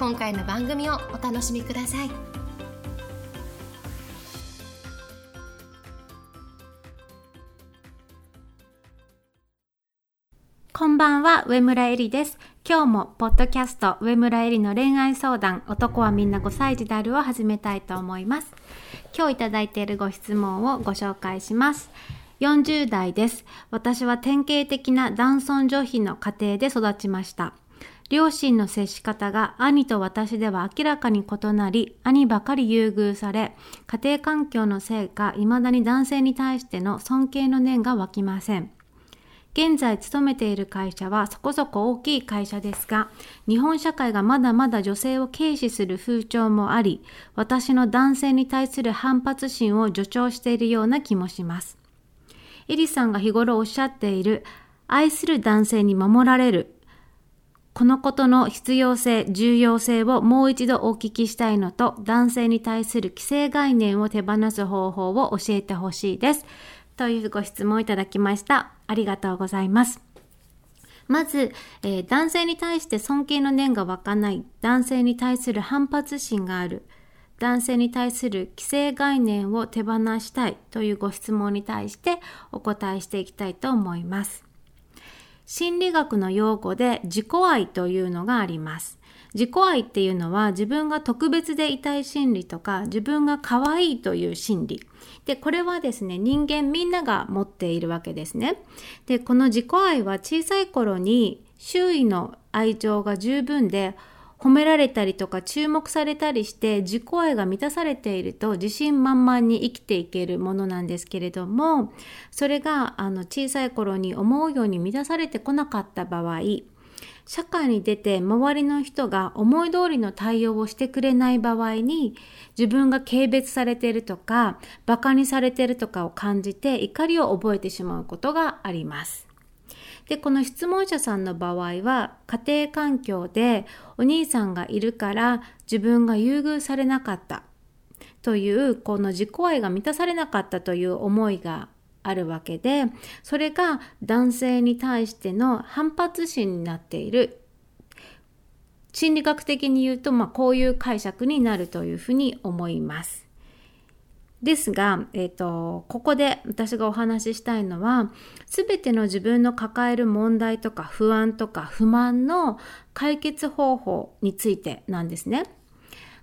今回の番組をお楽しみくださいこんばんは、上村えりです。今日も、ポッドキャスト、上村えりの恋愛相談、男はみんな5歳児であるを始めたいと思います。今日いただいているご質問をご紹介します。40代です。私は典型的な男尊女卑の家庭で育ちました。両親の接し方が兄と私では明らかに異なり、兄ばかり優遇され、家庭環境のせいか、未だに男性に対しての尊敬の念が湧きません。現在勤めている会社はそこそこ大きい会社ですが、日本社会がまだまだ女性を軽視する風潮もあり、私の男性に対する反発心を助長しているような気もします。エリさんが日頃おっしゃっている、愛する男性に守られる、このことの必要性、重要性をもう一度お聞きしたいのと、男性に対する既成概念を手放す方法を教えてほしいです。というご質問をいただきました。ありがとうございます。まず、えー男性に対して尊敬の念が湧かない、男性に対する反発心がある、男性に対する既成概念を手放したいというご質問に対してお答えしていきたいと思います。心理学の用語で自己愛というのがあります。自己愛っていうのは自分が特別でいたい心理とか自分が可愛いという心理。で、これはですね、人間みんなが持っているわけですね。で、この自己愛は小さい頃に周囲の愛情が十分で褒められたりとか注目されたりして自己愛が満たされていると自信満々に生きていけるものなんですけれどもそれがあの小さい頃に思うように満たされてこなかった場合社会に出て周りの人が思い通りの対応をしてくれない場合に自分が軽蔑されているとか馬鹿にされているとかを感じて怒りを覚えてしまうことがあります。で、この質問者さんの場合は、家庭環境でお兄さんがいるから自分が優遇されなかったという、この自己愛が満たされなかったという思いがあるわけで、それが男性に対しての反発心になっている。心理学的に言うと、まあ、こういう解釈になるというふうに思います。ですが、えっ、と、ここで私がお話ししたいのは、すべての自分の抱える問題とか不安とか不満の解決方法についてなんですね。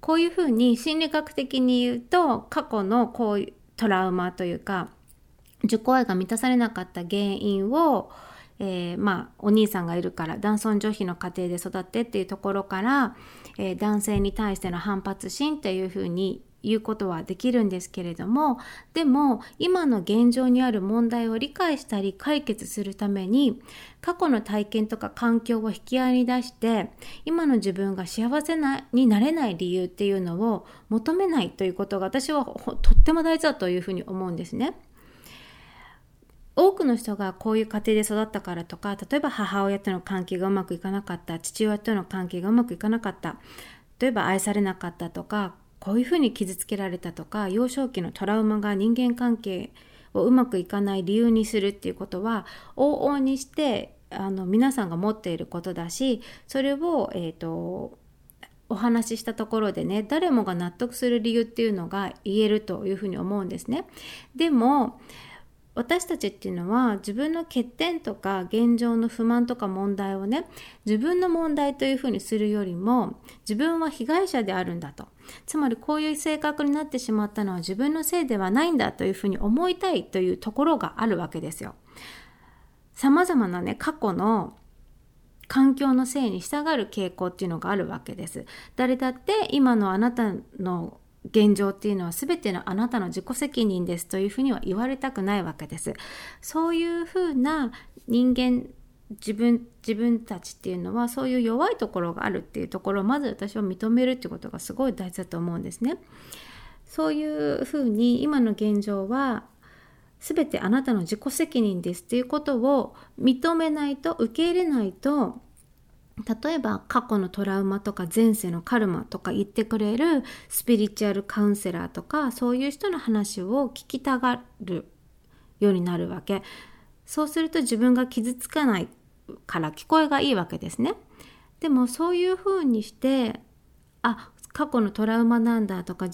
こういうふうに心理学的に言うと、過去のこういうトラウマというか、自己愛が満たされなかった原因を、えーまあ、お兄さんがいるから男尊女卑の家庭で育ってっていうところから、えー男性に対しての反発心っていうふうに言うことはできるんですけれどもでも今の現状にある問題を理解したり解決するために過去の体験とか環境を引き合いに出して今の自分が幸せなになれない理由っていうのを求めないということが私はほとっても大事だというふうに思うんですね。多くの人がこういう家庭で育ったからとか例えば母親との関係がうまくいかなかった父親との関係がうまくいかなかった例えば愛されなかったとかこういうふうに傷つけられたとか幼少期のトラウマが人間関係をうまくいかない理由にするっていうことは往々にしてあの皆さんが持っていることだしそれを、えー、とお話ししたところでね誰もが納得する理由っていうのが言えるというふうに思うんですね。でも私たちっていうのは自分の欠点とか現状の不満とか問題をね自分の問題というふうにするよりも自分は被害者であるんだとつまりこういう性格になってしまったのは自分のせいではないんだというふうに思いたいというところがあるわけですよ。さまざまなね過去の環境のせいに従う傾向っていうのがあるわけです。誰だって今のあなたの現状っていうのは全てのあなたの自己責任ですというふうには言われたくないわけです。そういうふうな人間自分自分たちっていうのはそういう弱いところがあるっていうところをまず私は認めるっていうことがすごい大事だと思うんですね。そういうふうに今の現状は全てあなたの自己責任ですっていうことを認めないと受け入れないと例えば過去のトラウマとか前世のカルマとか言ってくれるスピリチュアルカウンセラーとかそういう人の話を聞きたがるようになるわけ。そうすると自分が傷つかないから聞こえがいいわけですね。でもそういうふうにしてあ過去のトラウマなんだとか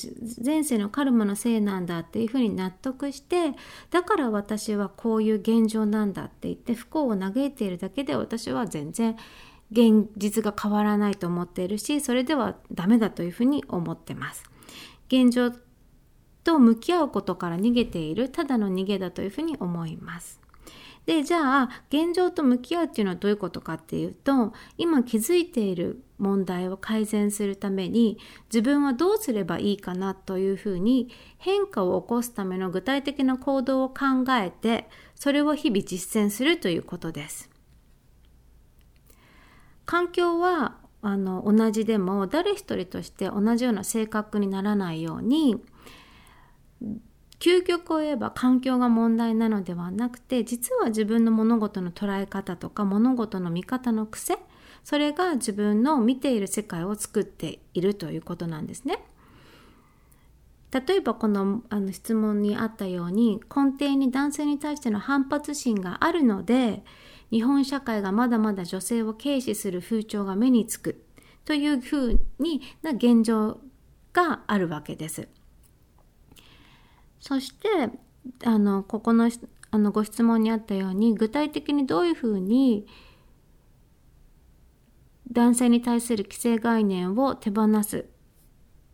前世のカルマのせいなんだっていうふうに納得してだから私はこういう現状なんだって言って不幸を嘆いているだけで私は全然現実が変わらないと思っているしそれではダメだというふうに思ってます。現状と向き合うことから逃げているただの逃げだというふうに思います。でじゃあ現状と向き合うっていうのはどういうことかっていうと今気づいている問題を改善するために自分はどうすればいいかなというふうに変化を起こすための具体的な行動を考えてそれを日々実践するということです。環境はあの同じでも誰一人として同じような性格にならないように究極を言えば環境が問題なのではなくて実は自分の物事の捉え方とか物事の見方の癖それが自分の見ている世界を作っているということなんですね。例えばこのあの質問にあったように根底に男性に対しての反発心があるので日本社会がまだまだ女性を軽視する風潮が目につくというふうにな現状があるわけです。そしてあのここのあのご質問にあったように具体的にどういうふうに男性に対する既成概念を手放す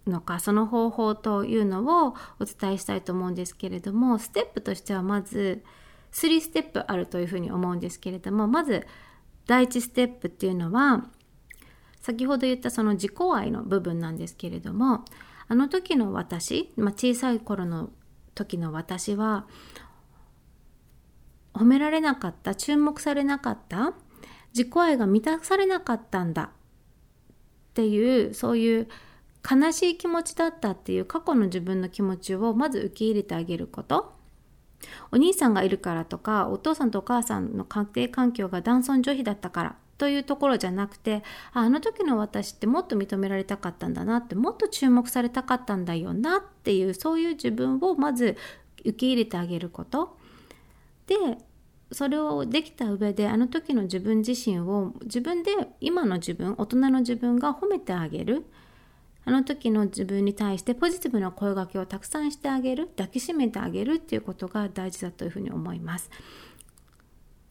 のかその方法というのをお伝えしたいと思うんですけれどもステップとしてはまず3ステップあるというふうに思うんですけれどもまず第1ステップっていうのは先ほど言ったその自己愛の部分なんですけれどもあの時の私、まあ、小さい頃の時の私は褒められなかった注目されなかった自己愛が満たされなかったんだっていうそういう悲しい気持ちだったっていう過去の自分の気持ちをまず受け入れてあげること。お兄さんがいるからとかお父さんとお母さんの家庭環境が男尊女卑だったからというところじゃなくてあの時の私ってもっと認められたかったんだなってもっと注目されたかったんだよなっていうそういう自分をまず受け入れてあげること。でそれをできた上であの時の自分自身を自分で今の自分大人の自分が褒めてあげる。あの時の自分に対してポジティブな声掛けをたくさんしてあげる抱きしめてあげるっていうことが大事だというふうに思います。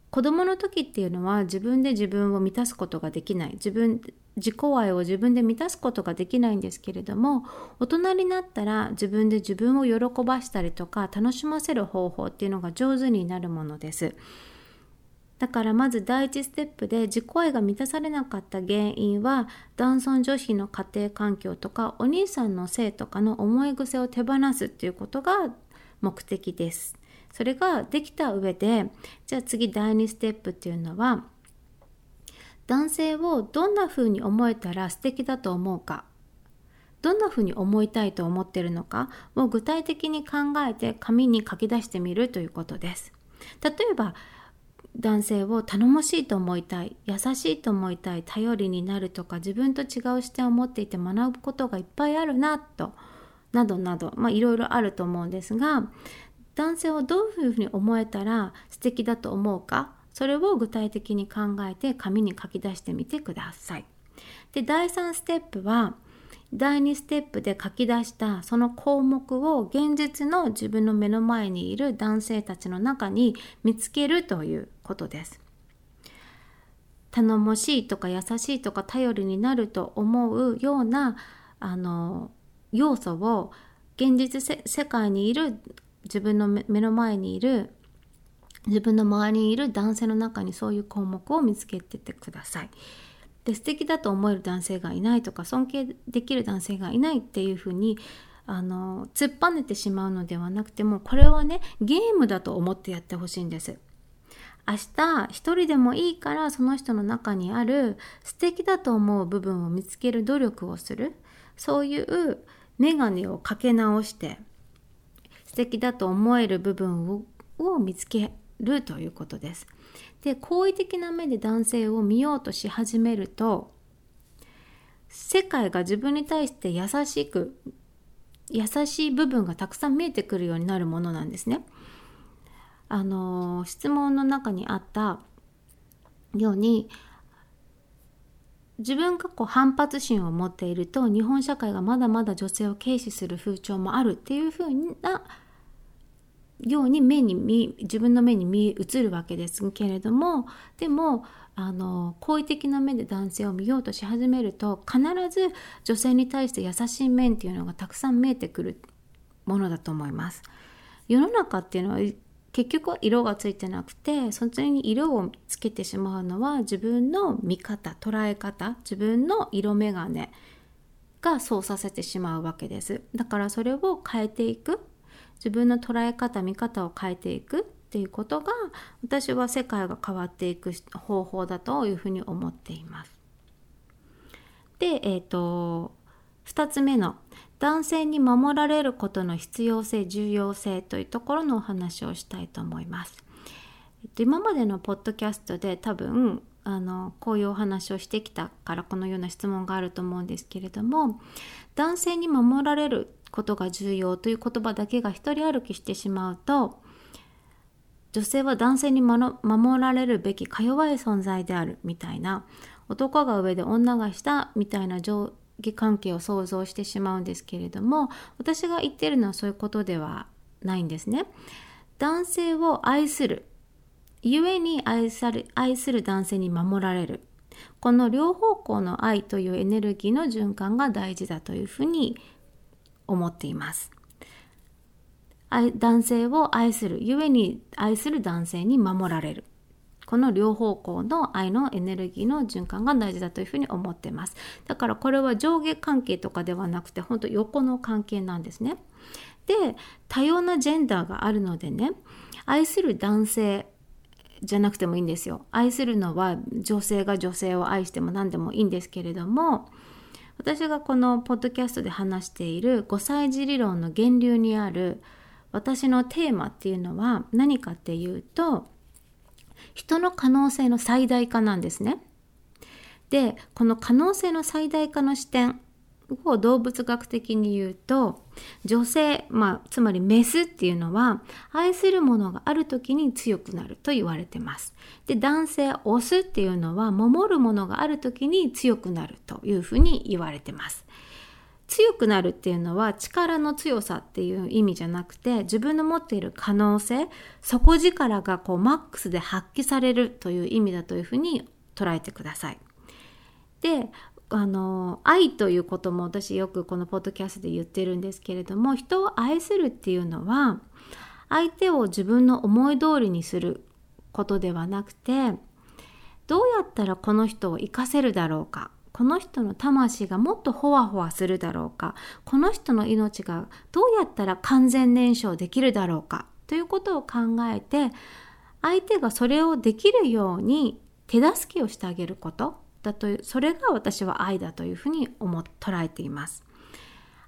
子供の時っていうのは自分で自分を満たすことができない。自分自己愛を自分で満たすことができないんですけれども大人になったら自分で自分を喜ばしたりとか楽しませる方法っていうのが上手になるものです。だからまず第一ステップで自己愛が満たされなかった原因は男尊女卑の家庭環境とかお兄さんの性とかの思い癖を手放すっていうことが目的です。それができた上でじゃあ次第2ステップっていうのは男性をどんな風に思えたら素敵だと思うかどんな風に思いたいと思ってるのかを具体的に考えて紙に書き出してみるということです。例えば男性を頼もしいと思いたい優しいと思いたい頼りになるとか自分と違う視点を持っていて学ぶことがいっぱいあるなとなどなどいろいろあると思うんですが男性をどういうふうに思えたら素敵だと思うかそれを具体的に考えて紙に書き出してみてください。で第3ステップは第2ステップで書き出したその項目を現実の自分の目の前にいる男性たちの中に見つけるということです。頼もしいとか優しいとか頼りになると思うようなあの要素を現実世界にいる自分の目の前にいる自分の周りにいる男性の中にそういう項目を見つけててください。で素敵だと思える男性がいないとか尊敬できる男性がいないっていうふうにあの突っぱねてしまうのではなくてもこれはねゲームだと思ってやってほしいんです。明日一人でもいいからその人の中にある素敵だと思う部分を見つける努力をするそういう眼鏡をかけ直して素敵だと思える部分をを見つけるということです。で好意的な目で男性を見ようとし始めると世界が自分に対して優しく優しい部分がたくさん見えてくるようになるものなんですね。あの質問の中にあったように自分がこう反発心を持っていると日本社会がまだまだ女性を軽視する風潮もあるっていうふうなように目に見自分の目に見映るわけですけれどもでもあの好意的な目で男性を見ようとし始めると必ず女性に対して優しい面っていうのがたくさん見えてくるものだと思います。世の中っていうのは結局は色がついてなくてそっちに色をつけてしまうのは自分の見方捉え方自分の色眼鏡がそうさせてしまうわけですだからそれを変えていく自分の捉え方見方を変えていくっていうことが私は世界が変わっていく方法だというふうに思っています。で、えっ、ー、と2つ目の男性に守られることの必要性重要性というところのお話をしたいと思います。えっと、今までのポッドキャストで多分あのこういうお話をしてきたからこのような質問があると思うんですけれども男性に守られることが重要という言葉だけが一人歩きしてしまうと女性は男性に守られるべきか弱い存在であるみたいな男が上で女が下みたいな上下関係を想像してしまうんですけれども私が言ってるのはそういうことではないんですね。男性を愛する故に愛され愛する男性に守られるこの両方向の愛というエネルギーの循環が大事だというふうに思っています。男性を愛する故に愛する男性に守られる。この両方向の愛のエネルギーの循環が大事だというふうに思ってます。だからこれは上下関係とかではなくて本当横の関係なんですね。で多様なジェンダーがあるのでね愛する男性じゃなくてもいいんですよ。愛するのは女性が女性を愛しても何でもいいんですけれども私がこのポッドキャストで話している5歳児理論の源流にある私のテーマっていうのは何かっていうと人の可能性の最大化なんですね。でこの可能性の最大化の視点を動物学的に言うと女性、まあ、つまりメスっていうのは愛するものがある時に強くなると言われてます。で男性オスっていうのは守るものがある時に強くなるというふうに言われてます。強くなるっていうのは力の強さっていう意味じゃなくて自分の持っている可能性底力がこうマックスで発揮されるという意味だというふうに捉えてください。であの愛ということも私よくこのポッドキャストで言ってるんですけれども人を愛するっていうのは相手を自分の思い通りにすることではなくてどうやったらこの人を生かせるだろうかこの人の魂がもっとほわほわするだろうかこの人の命がどうやったら完全燃焼できるだろうかということを考えて相手がそれをできるように手助けをしてあげること。だというそれが私は愛だというふうに思捉えています。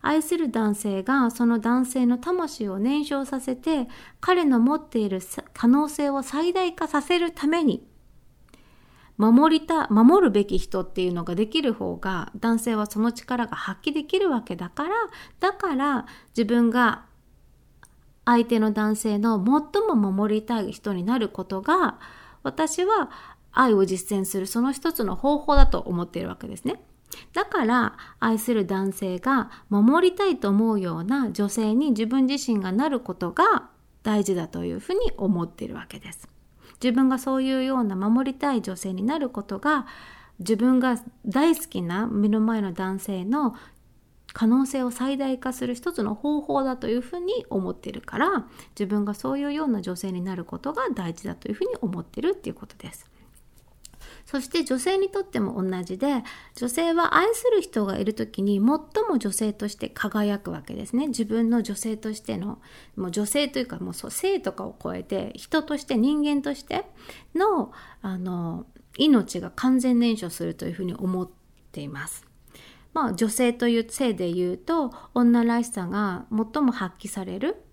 愛する男性がその男性の魂を燃焼させて彼の持っている可能性を最大化させるために守りた守るべき人っていうのができる方が男性はその力が発揮できるわけだからだから自分が相手の男性の最も守りたい人になることが私は愛を実践するその一つの方法だと思っているわけですね。だから愛する男性が守りたいと思うような女性に自分自身がなることが大事だというふうに思っているわけです。自分がそういうような守りたい女性になることが自分が大好きな目の前の男性の可能性を最大化する一つの方法だというふうに思っているから自分がそういうような女性になることが大事だというふうに思ってるっていうことです。そして女性にとっても同じで女性は愛する人がいる時に最も女性として輝くわけですね自分の女性としてのもう女性というかもう性とかを超えて人として人間としてのあの命が完全燃焼するというふうに思っています。まあ女性という性で言うと女らしさが最も発揮される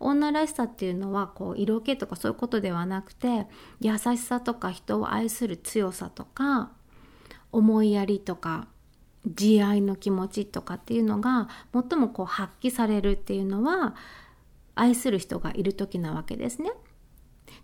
女らしさっていうのはこう色気とかそういうことではなくて優しさとか人を愛する強さとか思いやりとか慈愛の気持ちとかっていうのが最もこう発揮されるっていうのは愛する人がいる時なわけですね。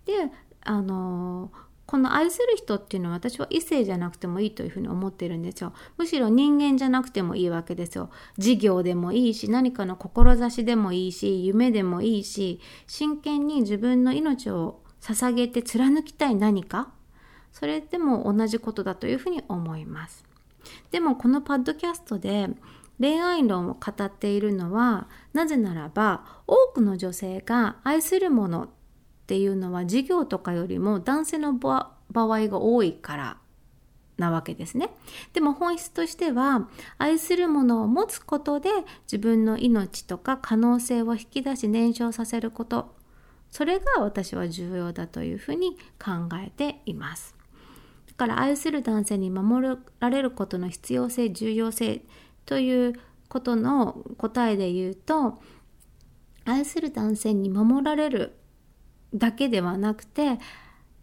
であのこの愛する人っていうのは私は異性じゃなくてもいいというふうに思ってるんですよ。むしろ人間じゃなくてもいいわけですよ。事業でもいいし、何かの志でもいいし、夢でもいいし、真剣に自分の命を捧げて貫きたい何か、それでも同じことだというふうに思います。でもこのパッドキャストで恋愛論を語っているのは、なぜならば多くの女性が愛するものっていうのは事業とかよりも男性の場合が多いからなわけですね。でも本質としては愛するものを持つことで自分の命とか可能性を引き出し燃焼させることそれが私は重要だというふうに考えています。だから愛する男性に守られることの必要性重要性ということの答えで言うと愛する男性に守られるだけではなくて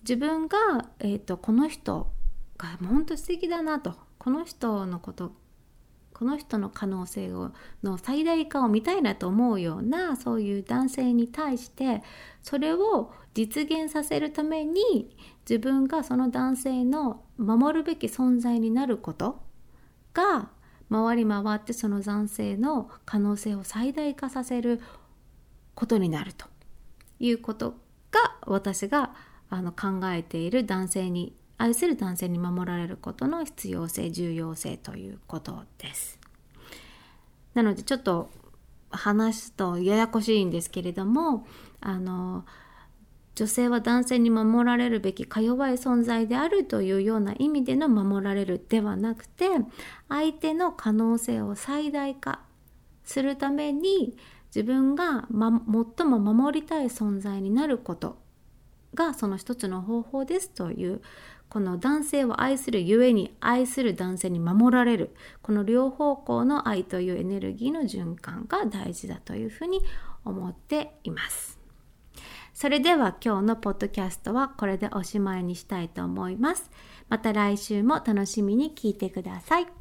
自分が、えーと、この人が本当素敵だなとこの人のことこの人の可能性をの最大化を見たいなと思うようなそういう男性に対してそれを実現させるために自分がその男性の守るべき存在になることが回り回ってその男性の可能性を最大化させることになるということ。が私があの考えている男性に愛する男性に守られることの必要性重要性ということです。なのでちょっと話すとややこしいんですけれどもあの女性は男性に守られるべきか弱い存在であるというような意味での守られるではなくて相手の可能性を最大化するために自分が、ま、最も守りたい存在になることがその一つの方法ですというこの男性を愛するゆえに愛する男性に守られるこの両方向の愛というエネルギーの循環が大事だというふうに思っています。それでは今日のポッドキャストはこれでおしまいにしたいと思います。また来週も楽しみに聞いてください。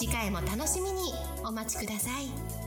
次回も楽しみにお待ちください。